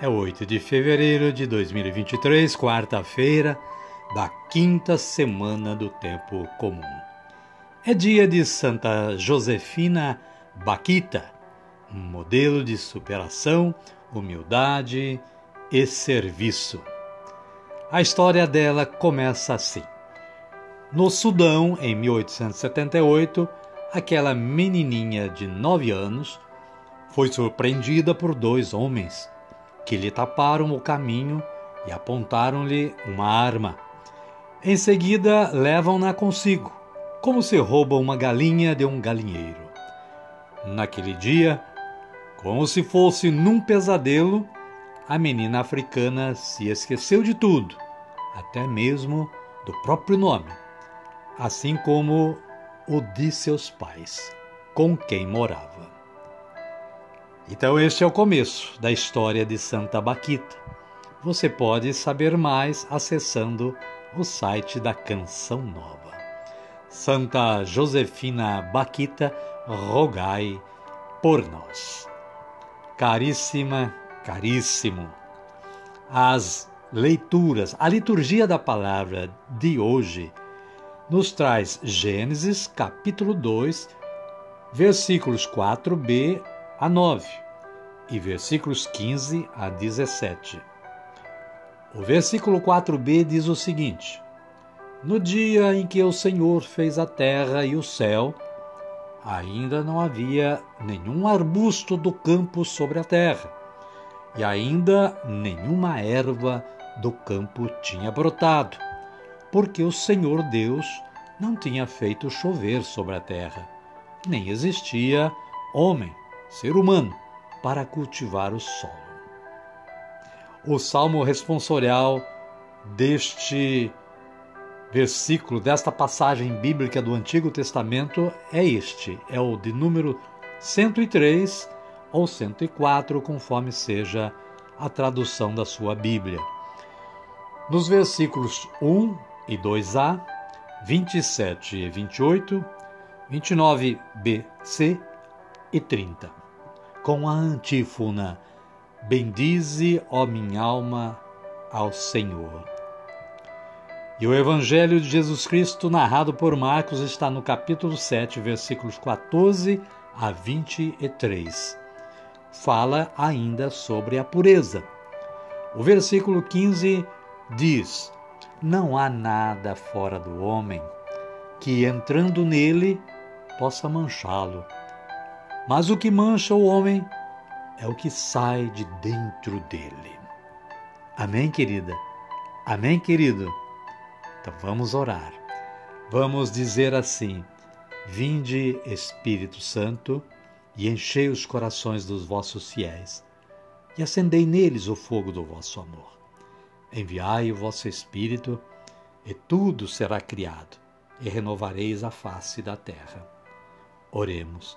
é 8 de fevereiro de 2023, quarta-feira da quinta semana do tempo comum. É dia de Santa Josefina Baquita, um modelo de superação, humildade e serviço. A história dela começa assim. No Sudão, em 1878, aquela menininha de nove anos foi surpreendida por dois homens que lhe taparam o caminho e apontaram-lhe uma arma. Em seguida, levam-na consigo, como se rouba uma galinha de um galinheiro. Naquele dia, como se fosse num pesadelo, a menina africana se esqueceu de tudo, até mesmo do próprio nome, assim como o de seus pais, com quem morava. Então, este é o começo da história de Santa Baquita. Você pode saber mais acessando o site da Canção Nova. Santa Josefina Baquita, rogai por nós. Caríssima, caríssimo, as leituras, a liturgia da palavra de hoje nos traz Gênesis capítulo 2, versículos 4b a 9 e versículos 15 a 17. O versículo 4b diz o seguinte: No dia em que o Senhor fez a terra e o céu, ainda não havia nenhum arbusto do campo sobre a terra, e ainda nenhuma erva do campo tinha brotado, porque o Senhor Deus não tinha feito chover sobre a terra, nem existia homem ser humano, para cultivar o solo. O salmo responsorial deste versículo, desta passagem bíblica do Antigo Testamento é este, é o de número 103 ou 104, conforme seja a tradução da sua Bíblia. Nos versículos 1 e 2a, 27 e 28, 29b-c e 30 com a antífona: Bendize, ó minha alma, ao Senhor. E o Evangelho de Jesus Cristo, narrado por Marcos, está no capítulo 7, versículos 14 a 23. Fala ainda sobre a pureza. O versículo 15 diz: Não há nada fora do homem que, entrando nele, possa manchá-lo mas o que mancha o homem é o que sai de dentro dele. Amém, querida? Amém, querido? Então vamos orar. Vamos dizer assim: Vinde, Espírito Santo, e enchei os corações dos vossos fiéis, e acendei neles o fogo do vosso amor. Enviai o vosso Espírito, e tudo será criado, e renovareis a face da terra. Oremos.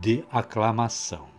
de aclamação.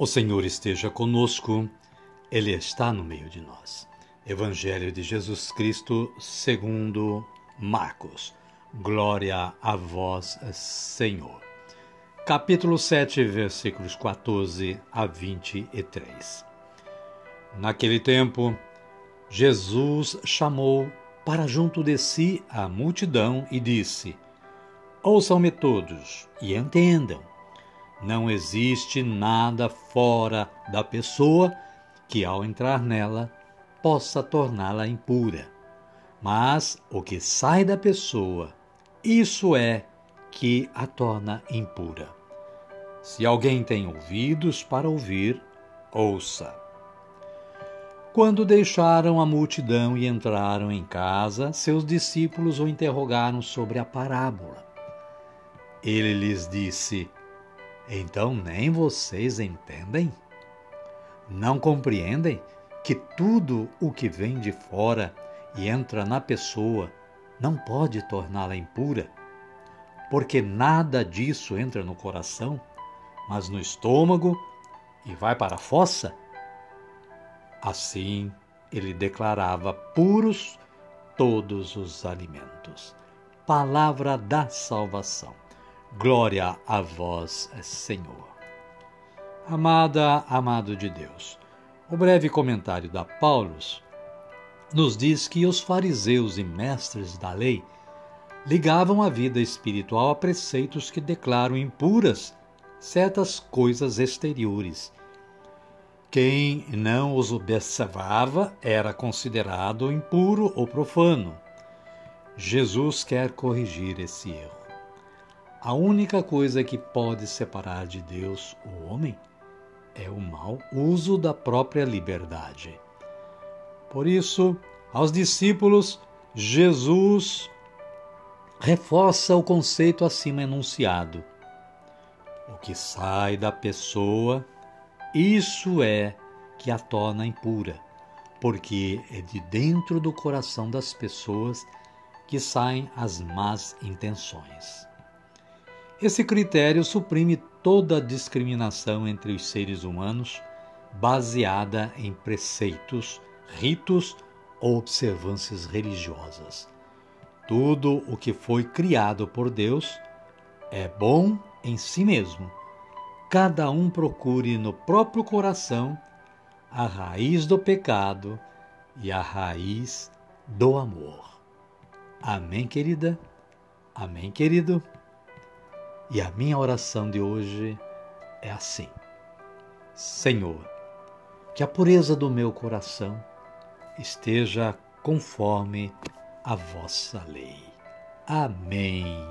O Senhor esteja conosco, Ele está no meio de nós. Evangelho de Jesus Cristo, segundo Marcos. Glória a vós, Senhor. Capítulo 7, versículos 14 a 23. Naquele tempo, Jesus chamou para junto de si a multidão e disse: Ouçam-me todos e entendam. Não existe nada fora da pessoa que, ao entrar nela, possa torná-la impura. Mas o que sai da pessoa, isso é que a torna impura. Se alguém tem ouvidos para ouvir, ouça. Quando deixaram a multidão e entraram em casa, seus discípulos o interrogaram sobre a parábola. Ele lhes disse: então nem vocês entendem? Não compreendem que tudo o que vem de fora e entra na pessoa não pode torná-la impura? Porque nada disso entra no coração, mas no estômago e vai para a fossa? Assim, ele declarava puros todos os alimentos. Palavra da salvação. Glória a vós, Senhor. Amada, amado de Deus, o breve comentário da Paulus nos diz que os fariseus e mestres da lei ligavam a vida espiritual a preceitos que declaram impuras certas coisas exteriores. Quem não os observava era considerado impuro ou profano. Jesus quer corrigir esse erro. A única coisa que pode separar de Deus o homem é o mau uso da própria liberdade. Por isso, aos discípulos, Jesus reforça o conceito acima enunciado. O que sai da pessoa, isso é que a torna impura, porque é de dentro do coração das pessoas que saem as más intenções. Esse critério suprime toda discriminação entre os seres humanos baseada em preceitos, ritos ou observâncias religiosas. Tudo o que foi criado por Deus é bom em si mesmo. Cada um procure no próprio coração a raiz do pecado e a raiz do amor. Amém, querida? Amém, querido? E a minha oração de hoje é assim: Senhor, que a pureza do meu coração esteja conforme a vossa lei. Amém.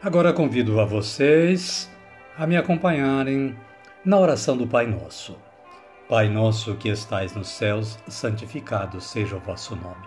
Agora convido a vocês a me acompanharem na oração do Pai Nosso. Pai nosso que estais nos céus, santificado seja o vosso nome.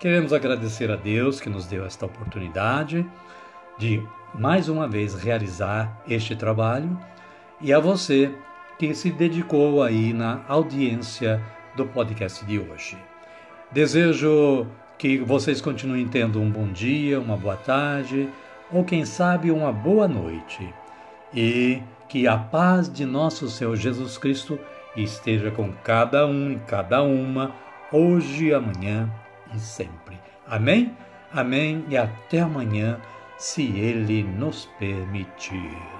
Queremos agradecer a Deus que nos deu esta oportunidade de mais uma vez realizar este trabalho e a você que se dedicou aí na audiência do podcast de hoje. Desejo que vocês continuem tendo um bom dia, uma boa tarde ou quem sabe uma boa noite e que a paz de nosso Senhor Jesus Cristo esteja com cada um e cada uma hoje e amanhã e sempre. Amém? Amém e até amanhã, se Ele nos permitir.